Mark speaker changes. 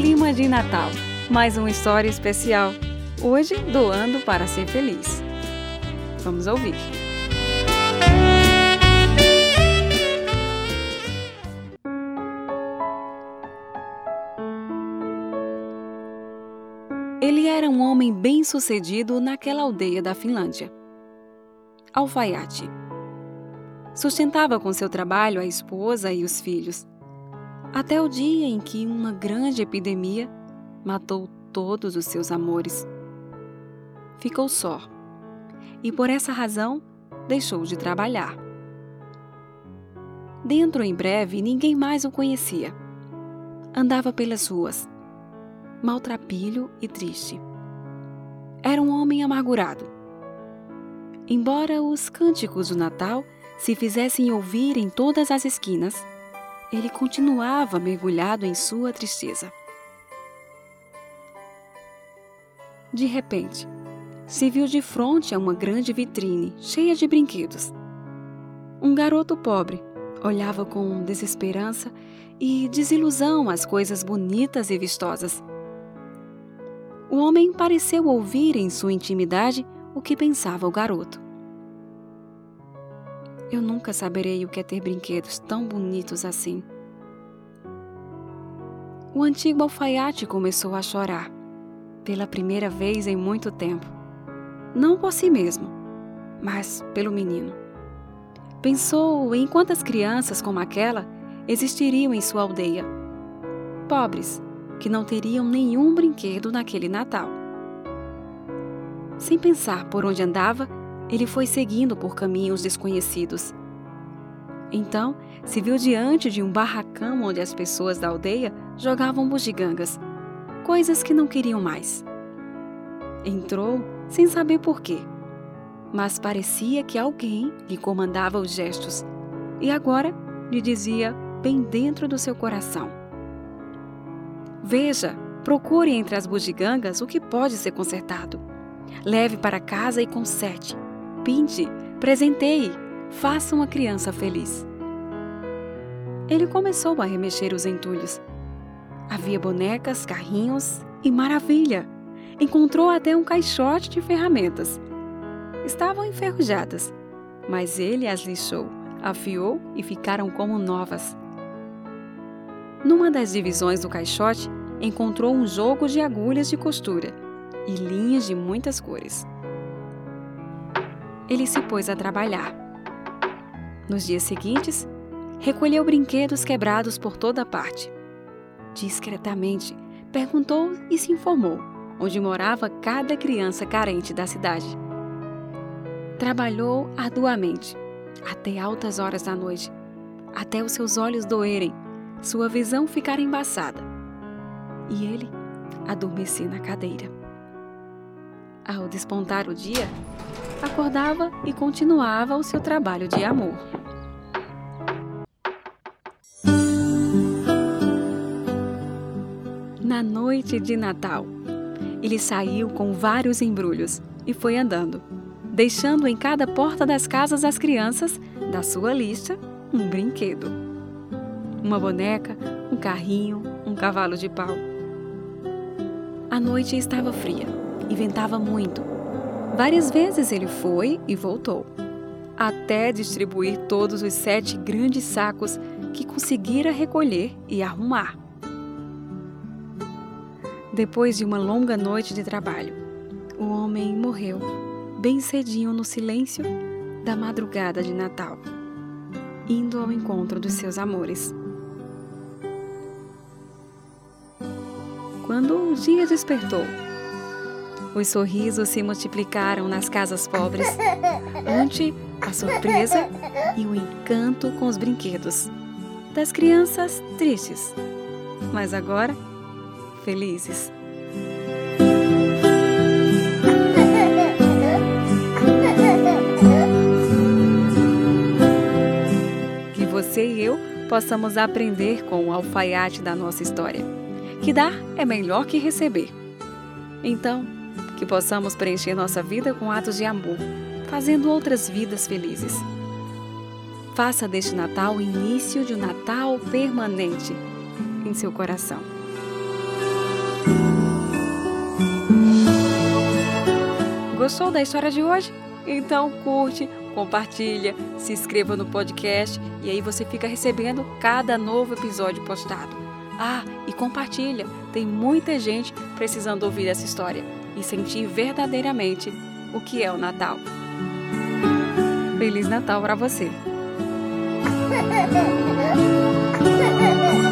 Speaker 1: clima de Natal. Mais uma história especial. Hoje, doando para ser feliz. Vamos ouvir. Ele era um homem bem-sucedido naquela aldeia da Finlândia. Alfaiate. Sustentava com seu trabalho a esposa e os filhos, até o dia em que uma grande epidemia matou todos os seus amores. Ficou só e, por essa razão, deixou de trabalhar. Dentro em breve, ninguém mais o conhecia. Andava pelas ruas, maltrapilho e triste. Era um homem amargurado. Embora os cânticos do Natal se fizessem ouvir em todas as esquinas, ele continuava mergulhado em sua tristeza. De repente, se viu de frente a uma grande vitrine cheia de brinquedos. Um garoto pobre olhava com desesperança e desilusão as coisas bonitas e vistosas o homem pareceu ouvir em sua intimidade o que pensava o garoto. Eu nunca saberei o que é ter brinquedos tão bonitos assim. O antigo alfaiate começou a chorar, pela primeira vez em muito tempo. Não por si mesmo, mas pelo menino. Pensou em quantas crianças como aquela existiriam em sua aldeia. Pobres, que não teriam nenhum brinquedo naquele Natal. Sem pensar por onde andava, ele foi seguindo por caminhos desconhecidos. Então, se viu diante de um barracão onde as pessoas da aldeia jogavam bugigangas, coisas que não queriam mais. Entrou sem saber por quê, mas parecia que alguém lhe comandava os gestos e agora lhe dizia bem dentro do seu coração: Veja, procure entre as bugigangas o que pode ser consertado. Leve para casa e conserte. Pinte, presenteie, faça uma criança feliz. Ele começou a remexer os entulhos. Havia bonecas, carrinhos e maravilha! Encontrou até um caixote de ferramentas. Estavam enferrujadas, mas ele as lixou, afiou e ficaram como novas. Numa das divisões do caixote, encontrou um jogo de agulhas de costura e linhas de muitas cores. Ele se pôs a trabalhar. Nos dias seguintes, recolheu brinquedos quebrados por toda parte. Discretamente, perguntou e se informou onde morava cada criança carente da cidade. Trabalhou arduamente, até altas horas da noite, até os seus olhos doerem sua visão ficara embaçada e ele adormecia na cadeira. Ao despontar o dia, acordava e continuava o seu trabalho de amor. Na noite de Natal, ele saiu com vários embrulhos e foi andando, deixando em cada porta das casas das crianças da sua lista um brinquedo uma boneca, um carrinho, um cavalo de pau. A noite estava fria e ventava muito. Várias vezes ele foi e voltou, até distribuir todos os sete grandes sacos que conseguira recolher e arrumar. Depois de uma longa noite de trabalho, o homem morreu bem cedinho no silêncio da madrugada de Natal, indo ao encontro dos seus amores. quando um dia despertou. Os sorrisos se multiplicaram nas casas pobres, ante a surpresa e o encanto com os brinquedos das crianças tristes, mas agora felizes. Que você e eu possamos aprender com o alfaiate da nossa história que dar é melhor que receber. Então, que possamos preencher nossa vida com atos de amor, fazendo outras vidas felizes. Faça deste Natal o início de um Natal permanente em seu coração. Gostou da história de hoje? Então curte, compartilha, se inscreva no podcast e aí você fica recebendo cada novo episódio postado. Ah, e compartilha, tem muita gente precisando ouvir essa história e sentir verdadeiramente o que é o Natal. Feliz Natal para você!